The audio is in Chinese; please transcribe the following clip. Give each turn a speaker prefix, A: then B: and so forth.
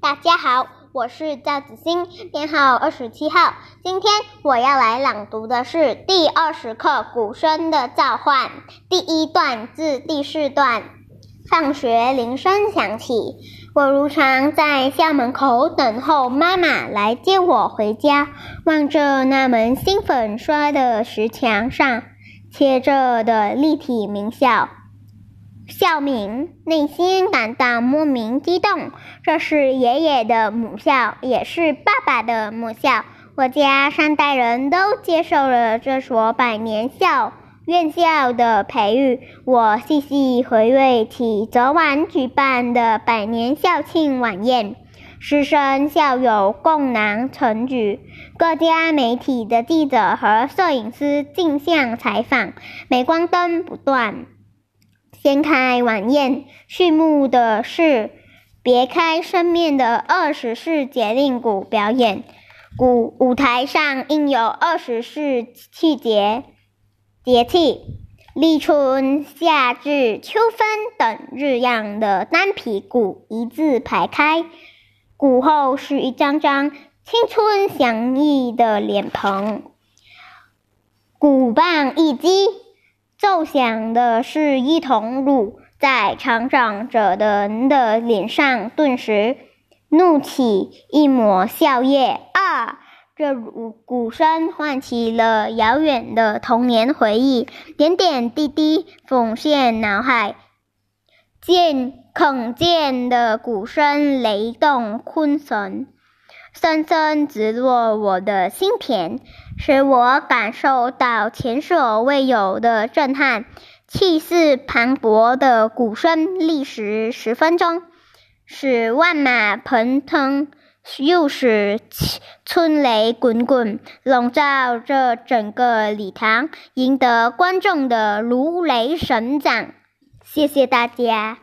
A: 大家好，我是赵子欣，编号二十七号。今天我要来朗读的是第二十课《鼓声的召唤》第一段至第四段。放学铃声响起，我如常在校门口等候妈妈来接我回家。望着那门新粉刷的石墙上贴着的立体名校。校名，内心感到莫名激动。这是爷爷的母校，也是爸爸的母校。我家三代人都接受了这所百年校院校的培育。我细细回味起昨晚举办的百年校庆晚宴，师生校友共囊盛举，各家媒体的记者和摄影师竞相采访，镁光灯不断。掀开晚宴，序幕的是别开生面的二十四节令鼓表演。鼓舞台上印有二十四气节节气，立春、夏至、秋分等日样的单皮鼓一字排开。鼓后是一张张青春洋溢的脸庞。鼓棒一击。奏响的是一桶乳，在成长者的人的脸上顿时怒起一抹笑靥。啊！这鼓鼓声唤起了遥远的童年回忆，点点滴滴涌现脑海。见铿锵的鼓声雷动昆神。深深直落我的心田，使我感受到前所未有的震撼。气势磅礴的鼓声，历时十分钟，使万马奔腾，又使春雷滚滚，笼罩着整个礼堂，赢得观众的如雷神掌。谢谢大家。